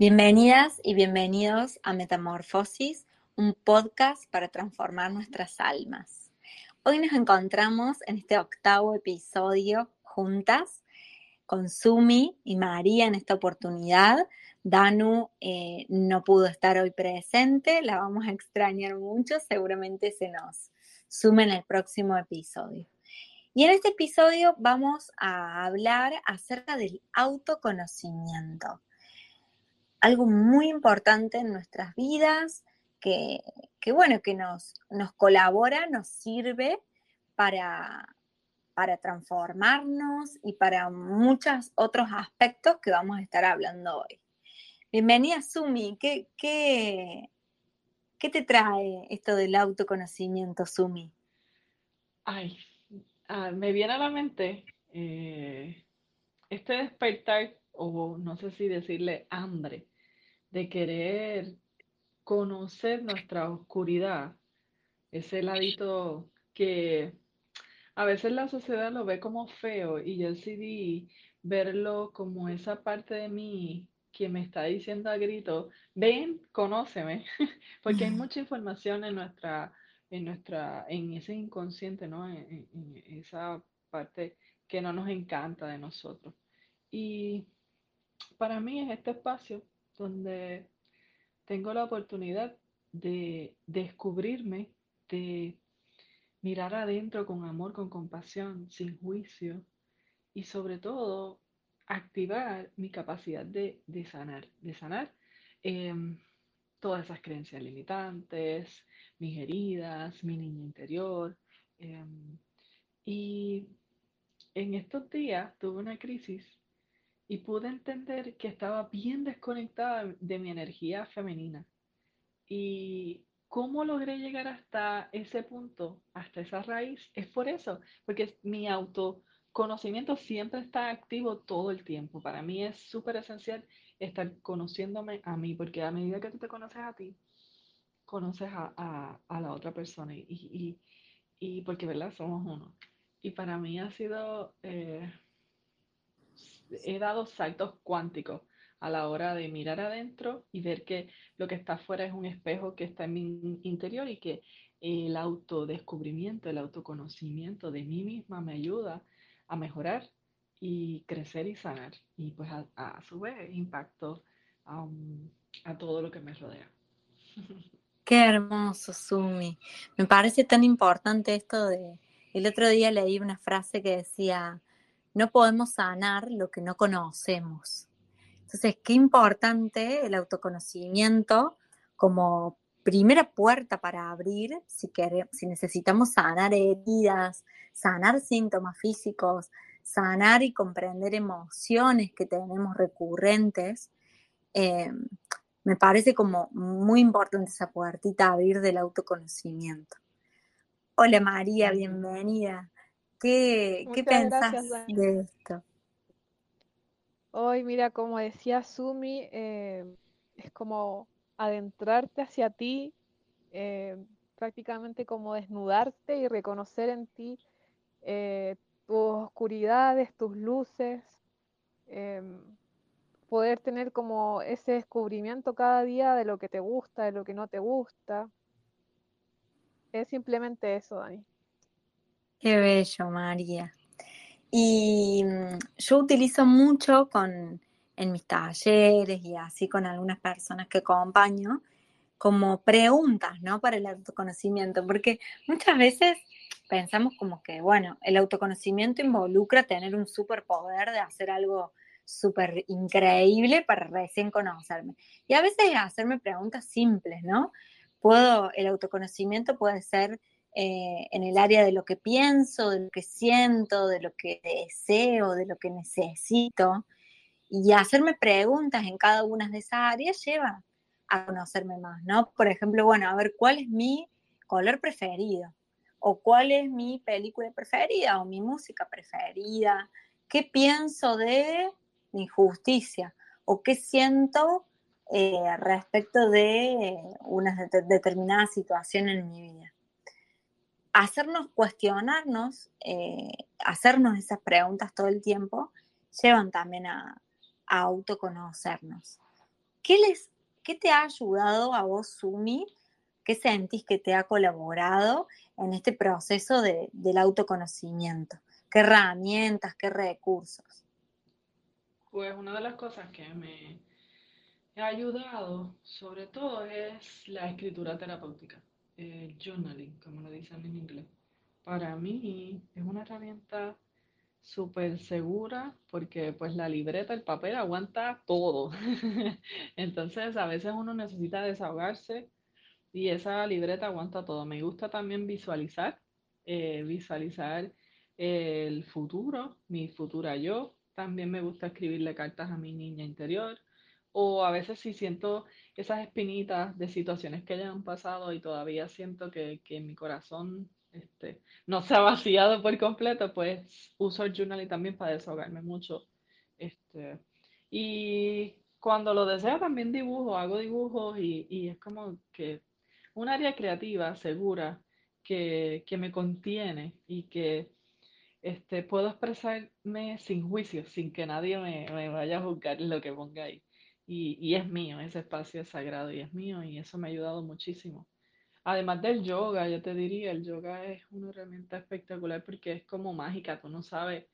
Bienvenidas y bienvenidos a Metamorfosis, un podcast para transformar nuestras almas. Hoy nos encontramos en este octavo episodio juntas con Sumi y María en esta oportunidad. Danu eh, no pudo estar hoy presente, la vamos a extrañar mucho, seguramente se nos sume en el próximo episodio. Y en este episodio vamos a hablar acerca del autoconocimiento algo muy importante en nuestras vidas, que, bueno, que nos, nos, colabora, nos sirve para, para transformarnos y para muchos otros aspectos que vamos a estar hablando hoy. Bienvenida, Sumi. ¿Qué, qué, qué te trae esto del autoconocimiento, Sumi? Ay, ah, me viene a la mente eh, este despertar, o no sé si decirle hambre, de querer conocer nuestra oscuridad, ese ladito que a veces la sociedad lo ve como feo y yo decidí verlo como esa parte de mí que me está diciendo a grito, ven, conóceme, porque hay mucha información en nuestra, en nuestra, en ese inconsciente, ¿no? En, en esa parte que no nos encanta de nosotros. Y para mí es este espacio donde tengo la oportunidad de descubrirme, de mirar adentro con amor, con compasión, sin juicio y sobre todo activar mi capacidad de, sanar, de sanar em, todas esas creencias limitantes, mis heridas, mi niña interior. Em, y en estos días tuve una crisis y pude entender que estaba bien desconectada de mi energía femenina. Y cómo logré llegar hasta ese punto, hasta esa raíz, es por eso, porque mi autoconocimiento siempre está activo todo el tiempo. Para mí es súper esencial estar conociéndome a mí, porque a medida que tú te conoces a ti, conoces a, la otra persona y, y, porque, ¿verdad? Somos uno. Y para mí ha sido... Eh, he dado saltos cuánticos a la hora de mirar adentro y ver que lo que está afuera es un espejo que está en mi interior y que el autodescubrimiento, el autoconocimiento de mí misma me ayuda a mejorar y crecer y sanar. Y pues a, su vez impacto a todo lo que me rodea. Qué hermoso, Sumi. Me parece tan importante esto de... El otro día leí una frase que decía, no podemos sanar lo que no conocemos. Entonces, qué importante el autoconocimiento como primera puerta para abrir si, si necesitamos sanar heridas, sanar síntomas físicos, sanar y comprender emociones que tenemos recurrentes. Eh, me parece como muy importante esa puertita abrir del autoconocimiento. Hola María, bienvenida. ¿Qué, ¿qué pensás de esto? Hoy, mira, como decía Sumi, eh, es como adentrarte hacia ti, eh, prácticamente como desnudarte y reconocer en ti eh, tus oscuridades, tus luces, poder tener como ese descubrimiento cada día de lo que te gusta, de lo que no te gusta. Es simplemente eso, Dani. Qué bello, María. Y mm, yo utilizo mucho con, en mis talleres y así con algunas personas que acompaño como preguntas, ¿no? Para el autoconocimiento, porque muchas veces pensamos como que, bueno, el autoconocimiento involucra tener un superpoder de hacer algo súper increíble para recién conocerme. Y a veces hacerme preguntas simples, ¿no? Puedo, el autoconocimiento puede ser eh, en el área de lo que pienso, de lo que siento, de lo que deseo, de lo que necesito. Y hacerme preguntas en cada una de esas áreas lleva a conocerme más, ¿no? Por ejemplo, bueno, a ver cuál es mi color preferido, o cuál es mi película preferida, o mi música preferida, qué pienso de mi injusticia, o qué siento eh, respecto de una determinada situación en mi vida hacernos cuestionarnos, eh, hacernos esas preguntas todo el tiempo, llevan también a, autoconocernos. ¿qué, les, ¿qué te ha ayudado a vos, Sumi? ¿Qué sentís que te ha colaborado en este proceso del autoconocimiento? ¿Qué herramientas, qué recursos? Pues una de las cosas que me ha ayudado, sobre todo, es la escritura terapéutica, el journaling, como lo dicen en inglés. Para mí es una herramienta súper segura porque pues la libreta, el papel aguanta todo. Entonces a veces uno necesita desahogarse y esa libreta aguanta todo. Me gusta también visualizar, eh, visualizar el futuro, mi futura yo. También me gusta escribirle cartas a mi niña interior. O a veces si siento esas espinitas de situaciones que ya han pasado y todavía siento que, que mi corazón este, no se ha vaciado por completo, pues uso el journaling también para desahogarme mucho. Este, y cuando lo deseo también dibujo, hago dibujos y, es como que un área creativa, segura, que, me contiene y que este, puedo expresarme sin juicio, sin que nadie me, vaya a juzgar lo que ponga ahí. Y, es mío, ese espacio es sagrado y es mío y eso me ha ayudado muchísimo. Además del yoga, yo te diría, el yoga es una herramienta espectacular porque es como mágica, tú no sabes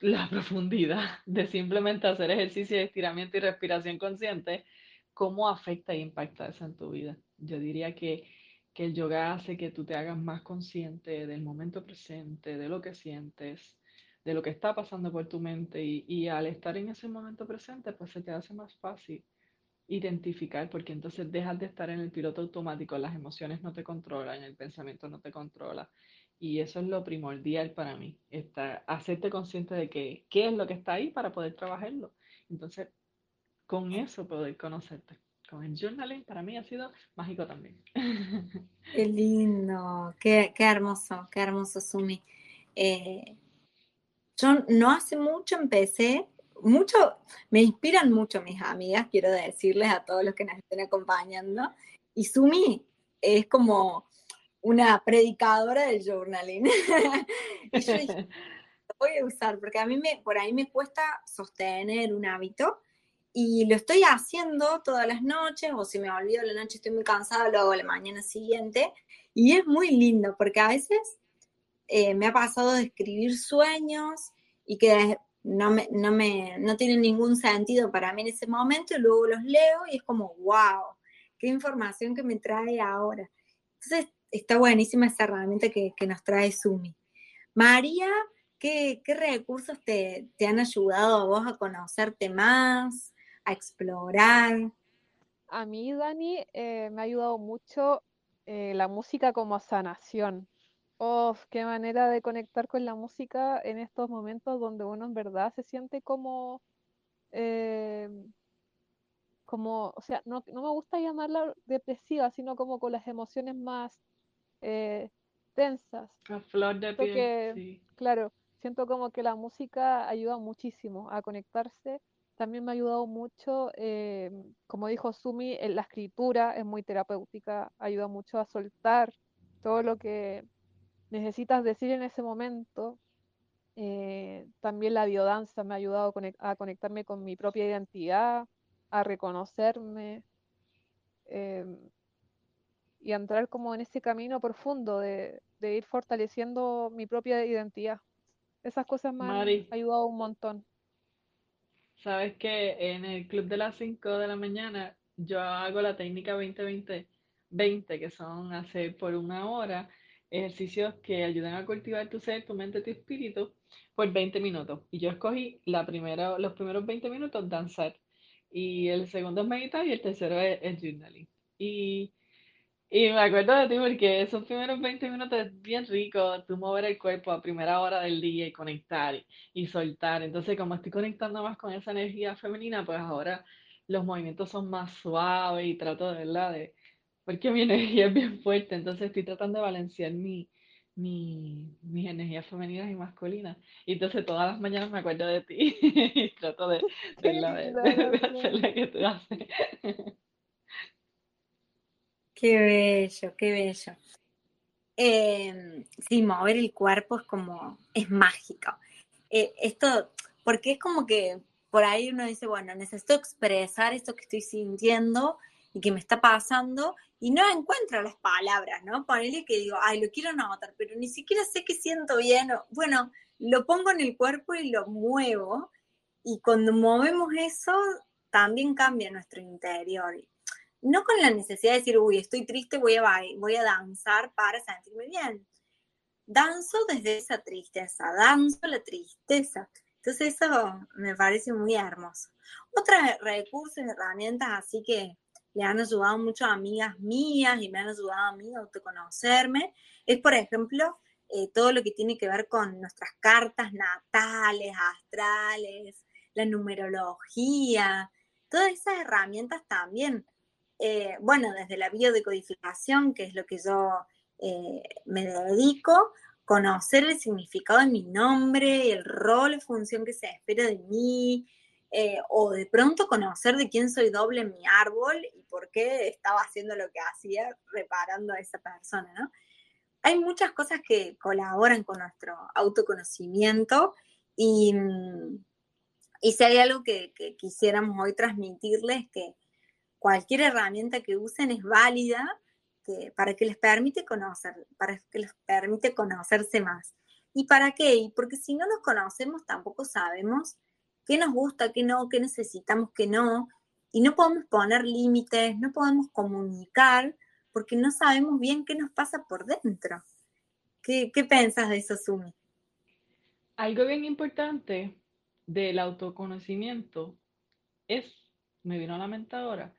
la profundidad de simplemente hacer ejercicio de estiramiento y respiración consciente, cómo afecta e impacta eso en tu vida. Yo diría que, que el yoga hace que tú te hagas más consciente del momento presente, de lo que sientes, de lo que está pasando por tu mente y, y al estar en ese momento presente, pues se te hace más fácil identificar, porque entonces dejas de estar en el piloto automático, las emociones no te controlan, el pensamiento no te controla. Y eso es lo primordial para mí, estar, hacerte consciente de que, qué es lo que está ahí para poder trabajarlo. Entonces, con eso poder conocerte. Con el journaling para mí ha sido mágico también. Qué lindo, qué, qué hermoso, qué hermoso, Sumi. Eh, yo no hace mucho empecé mucho, me inspiran mucho mis amigas, quiero decirles a todos los que nos estén acompañando. Y Sumi es como una predicadora del journaling. y yo dije, lo voy a usar porque a mí me, por ahí me cuesta sostener un hábito y lo estoy haciendo todas las noches o si me olvido la noche estoy muy cansada, lo hago la mañana siguiente y es muy lindo porque a veces eh, me ha pasado de escribir sueños y que no, me, no, me, no tienen ningún sentido para mí en ese momento y luego los leo y es como, wow, qué información que me trae ahora. Entonces, está buenísima esa herramienta que, nos trae Sumi. María, ¿qué, recursos te, han ayudado a vos a conocerte más, a explorar? A mí, Dani, eh, me ha ayudado mucho eh, la música como sanación. Oh, qué manera de conectar con la música en estos momentos donde uno en verdad se siente como, eh, como, o sea, no, me gusta llamarla depresiva, sino como con las emociones más eh, tensas. A flor de piel, Claro, siento como que la música ayuda muchísimo a conectarse. También me ha ayudado mucho, eh, como dijo Sumi, en la escritura es muy terapéutica, ayuda mucho a soltar todo lo que necesitas decir en ese momento. Eh, también la biodanza me ha ayudado a conectarme con mi propia identidad, a reconocerme em, y a entrar como en ese camino profundo de, ir fortaleciendo mi propia identidad. Esas cosas me han ayudado un montón. Sabes que en el club de las 5 de la mañana yo hago la técnica 20-20-20, que son hacer por una hora ejercicios que ayudan a cultivar tu ser, tu mente, tu espíritu por 20 minutos. Y yo escogí la primera, los primeros 20 minutos danzar. Y el segundo es meditar y el tercero es, el journaling. Y, y, me acuerdo de ti porque esos primeros 20 minutos es bien rico, tú mover el cuerpo a primera hora del día y conectar y, y soltar. Entonces, como estoy conectando más con esa energía femenina, pues ahora los movimientos son más suaves y trato de, ¿verdad? de, porque mi energía es bien fuerte, entonces estoy tratando de balancear mi, mi, mis energías femeninas y masculinas. Y entonces todas las mañanas me acuerdo de ti y trato de, la, hacer la que tú haces. Qué bello, qué bello. Em, sí, mover el cuerpo es como, es mágico. Eh, esto, porque es como que por ahí uno dice, bueno, necesito expresar esto que estoy sintiendo y que me está pasando y no encuentro las palabras, ¿no? Ponele que digo, ay, lo quiero notar, pero ni siquiera sé que siento bien. Bueno, lo pongo en el cuerpo y lo muevo y cuando movemos eso, también cambia nuestro interior. No con la necesidad de decir, uy, estoy triste, voy a, voy a danzar para sentirme bien. Danzo desde esa tristeza, danzo la tristeza. Entonces eso me parece muy hermoso. Otros recursos, herramientas así que le han ayudado mucho a amigas mías y me han ayudado a mí a autoconocerme, es por ejemplo eh, todo lo que tiene que ver con nuestras cartas natales, astrales, la numerología, todas esas herramientas también. Eh, bueno, desde la biodecodificación, que es lo que yo eh, me dedico, conocer el significado de mi nombre, el rol función que se espera de mí, eh, o de pronto conocer de quién soy doble en mi árbol y por qué estaba haciendo lo que hacía reparando a esa persona, ¿no? Hay muchas cosas que colaboran con nuestro autoconocimiento y, mm, y si hay algo que, quisiéramos hoy transmitirles, que cualquier herramienta que usen es válida que, para que les permite conocer, para que les permite conocerse más. ¿Y para qué? Porque si no nos conocemos, tampoco sabemos qué nos gusta, qué no, qué necesitamos, qué no. Y no podemos poner límites, no podemos comunicar, porque no sabemos bien qué nos pasa por dentro. ¿Qué, qué piensas de eso, Sumi? Algo bien importante del autoconocimiento es, me vino a la mente ahora,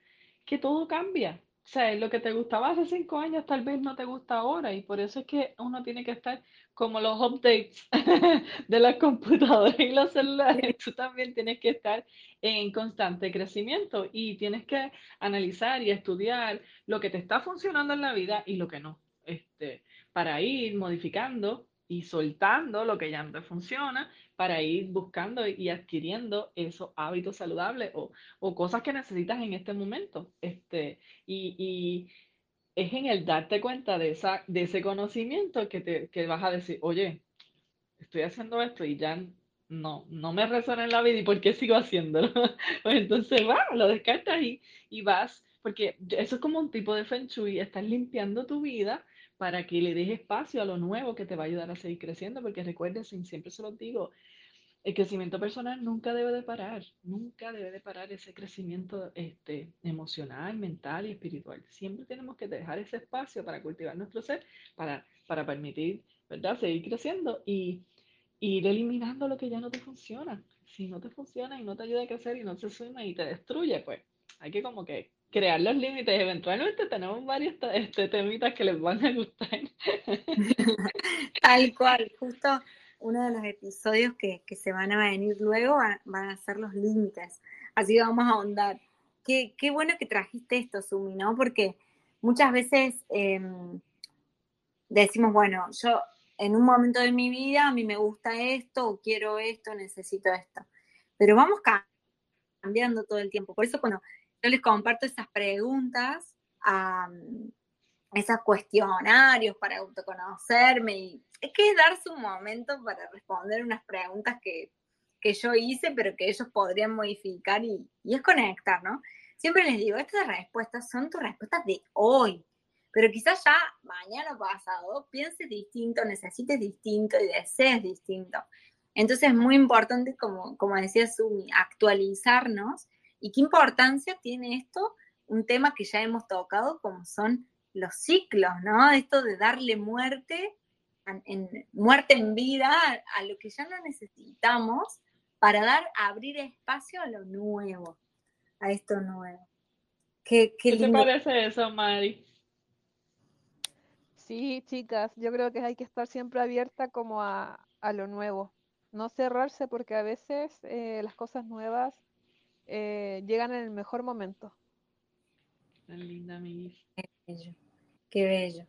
que todo cambia. O sea, lo que te gustaba hace cinco años tal vez no te gusta ahora y por eso es que uno tiene que estar como los updates de las computadoras y los celulares. Tú también tienes que estar en constante crecimiento y tienes que analizar y estudiar lo que te está funcionando en la vida y lo que no. Este, para ir modificando y soltando lo que ya no te funciona para ir buscando y adquiriendo esos hábitos saludables o, cosas que necesitas en este momento. Este, y, es en el darte cuenta de, esa, de ese conocimiento que, te, vas a decir, oye, estoy haciendo esto y ya no, no me resuena en la vida y por qué sigo haciéndolo. pues entonces, va, lo descartas y, y vas, porque eso es como un tipo de feng shui, estás limpiando tu vida para que le des espacio a lo nuevo que te va a ayudar a seguir creciendo, porque recuerden, siempre se los digo, el crecimiento personal nunca debe de parar, nunca debe de parar ese crecimiento este, emocional, mental y espiritual. Siempre tenemos que dejar ese espacio para cultivar nuestro ser, para, para permitir, ¿verdad?, seguir creciendo y, ir eliminando lo que ya no te funciona. Si no te funciona y no te ayuda a crecer y no se suma y te destruye, pues hay que como que crear los límites. Eventualmente tenemos varios este, temitas que les van a gustar. Tal cual, justo uno de los episodios que, se van a venir luego van, a ser los límites. Así que vamos a ahondar. Qué, qué, bueno que trajiste esto, Sumi, ¿no? Porque muchas veces em, decimos, bueno, yo en un momento de mi vida a mí me gusta esto, quiero esto, necesito esto. Pero vamos cambiando todo el tiempo. Por eso cuando yo les comparto esas preguntas, esos cuestionarios para autoconocerme, y es que es darse un momento para responder unas preguntas que, yo hice, pero que ellos podrían modificar y, y es conectar, ¿no? Siempre les digo, estas respuestas son tus respuestas de hoy, pero quizás ya mañana pasado pienses distinto, necesites distinto y desees distinto. Entonces es muy importante, como, como decía Sumi, actualizarnos ¿Y qué importancia tiene esto? Un tema que ya hemos tocado, como son los ciclos, ¿no? Esto de darle muerte, en, muerte en vida a lo que ya no necesitamos para dar, abrir espacio a lo nuevo, a esto nuevo. ¿Qué, qué, te parece eso, Mari? Sí, chicas, yo creo que hay que estar siempre abierta como a, lo nuevo, no cerrarse porque a veces eh, las cosas nuevas eh, llegan en el mejor momento. Qué linda, mi Qué bello, qué bello.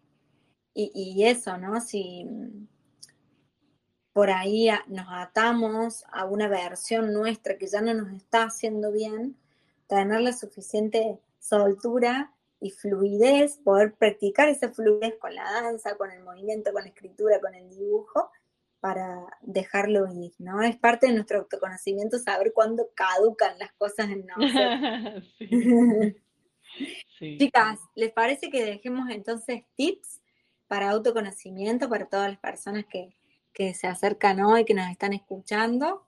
Y, eso, ¿no? Si por ahí nos atamos a una versión nuestra que ya no nos está haciendo bien, tener la suficiente soltura y fluidez, poder practicar esa fluidez con la danza, con el movimiento, con la escritura, con el dibujo, para dejarlo ir, ¿no? Es parte de nuestro autoconocimiento saber cuándo caducan las cosas en nosotros. Chicas, ¿les parece que dejemos entonces tips para autoconocimiento para todas las personas que, se acercan hoy, que nos están escuchando?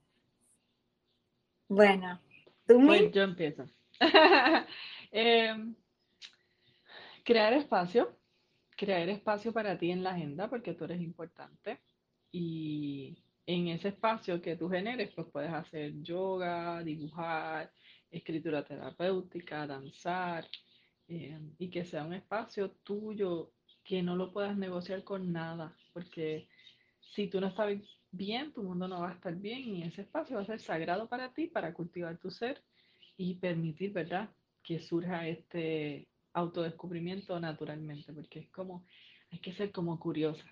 Bueno, ¿tú pues yo empiezo. Em, crear espacio, crear espacio para ti en la agenda porque tú eres importante y en ese espacio que tú generes, pues puedes hacer yoga, dibujar, escritura terapéutica, danzar, eh, y que sea un espacio tuyo que no lo puedas negociar con nada, porque si tú no estás bien, tu mundo no va a estar bien y ese espacio va a ser sagrado para ti, para cultivar tu ser y permitir, ¿verdad?, que surja este autodescubrimiento naturalmente, porque es como, hay que ser como curiosas,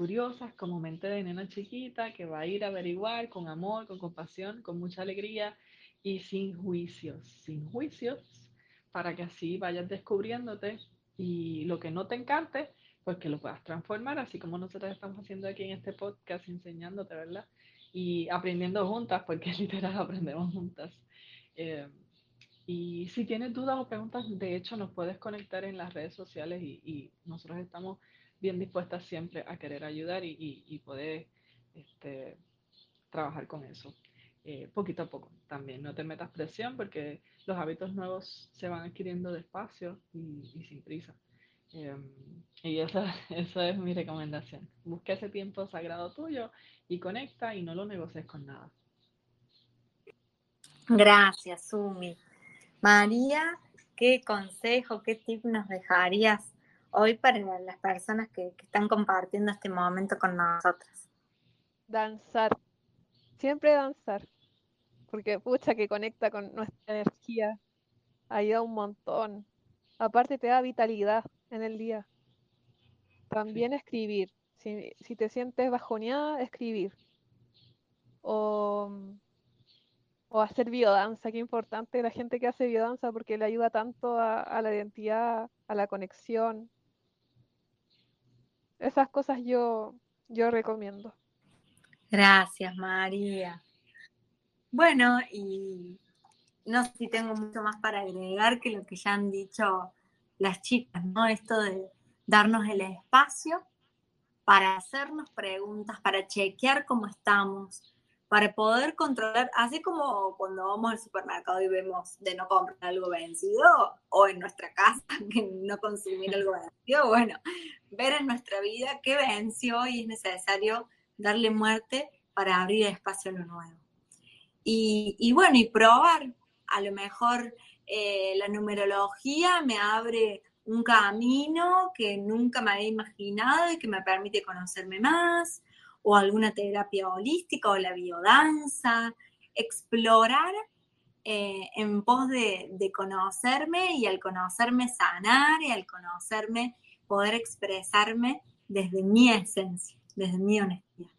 curiosas como mente de nena chiquita que va a ir a averiguar con amor, con compasión, con mucha alegría y sin juicios, sin juicios, para que así vayas descubriéndote y lo que no te encante, pues que lo puedas transformar, así como nosotros estamos haciendo aquí en este podcast, enseñándote, ¿verdad? Y aprendiendo juntas, porque literal aprendemos juntas. Eh, y si tienes dudas o preguntas, de hecho nos puedes conectar en las redes sociales y, nosotros estamos bien dispuestas siempre a querer ayudar y, poder este, trabajar con eso. Eh, poquito a poco también. No te metas presión porque los hábitos nuevos se van adquiriendo despacio y, sin prisa. Em, y esa, esa, es mi recomendación. Busca ese tiempo sagrado tuyo y conecta y no lo negocies con nada. Gracias, Sumi. María, ¿qué consejo, qué tip nos dejarías hoy para las personas que, que están compartiendo este momento con nosotros? Danzar siempre danzar, porque pucha que conecta con nuestra energía, ayuda un montón. Aparte te da vitalidad en el día. También escribir. Si, te sientes bajoneada, escribir. O, o hacer biodanza, qué importante la gente que hace biodanza porque le ayuda tanto a, a la identidad, a la conexión. Esas cosas yo, yo recomiendo. Gracias, María. Bueno, y no sé si tengo mucho más para agregar que lo que ya han dicho las chicas, ¿no? Esto de darnos el espacio para hacernos preguntas, para chequear cómo estamos, para poder controlar, así como cuando vamos al supermercado y vemos de no comprar algo vencido, o en nuestra casa que no consumir algo vencido, bueno, ver en nuestra vida qué venció y es necesario darle muerte para abrir espacio a lo nuevo. Y, bueno, y probar, a lo mejor eh, la numerología me abre un camino que nunca me había imaginado y que me permite conocerme más, o alguna terapia holística o la biodanza, explorar eh, en pos de, de, conocerme y al conocerme sanar y al conocerme poder expresarme desde mi esencia, desde mi honestidad.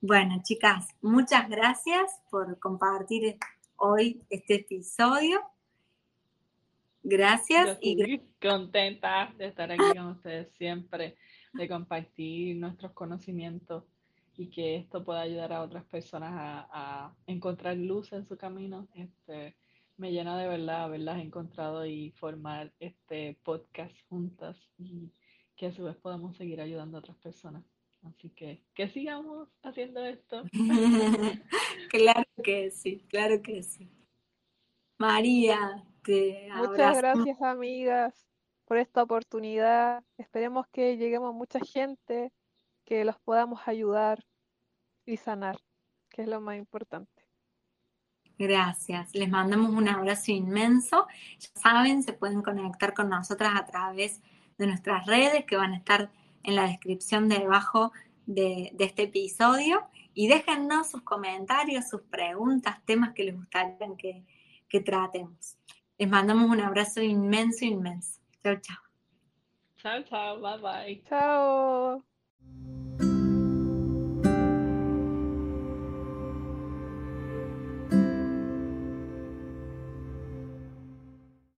Bueno, chicas, muchas gracias por compartir hoy este episodio. Gracias. y contenta de estar aquí con ustedes siempre, de compartir nuestros conocimientos y que esto pueda ayudar a otras personas a, encontrar luz en su camino. Este, me llena de verdad haberlas encontrado y formar este podcast juntas y que a su vez podamos seguir ayudando a otras personas. Así que que sigamos haciendo esto. claro que sí, claro que sí. María, te Muchas gracias, amigas, por esta oportunidad. Esperemos que lleguemos a mucha gente, que los podamos ayudar y sanar, que es lo más importante. Gracias. Les mandamos un abrazo inmenso. Ya saben, se pueden conectar con nosotras a través de nuestras redes que van a estar en la descripción debajo de, este episodio y déjennos sus comentarios, sus preguntas, temas que les gustaría que tratemos. Les mandamos un abrazo inmenso, inmenso. Chao, chao. Chao, chao. Bye, bye. Chao.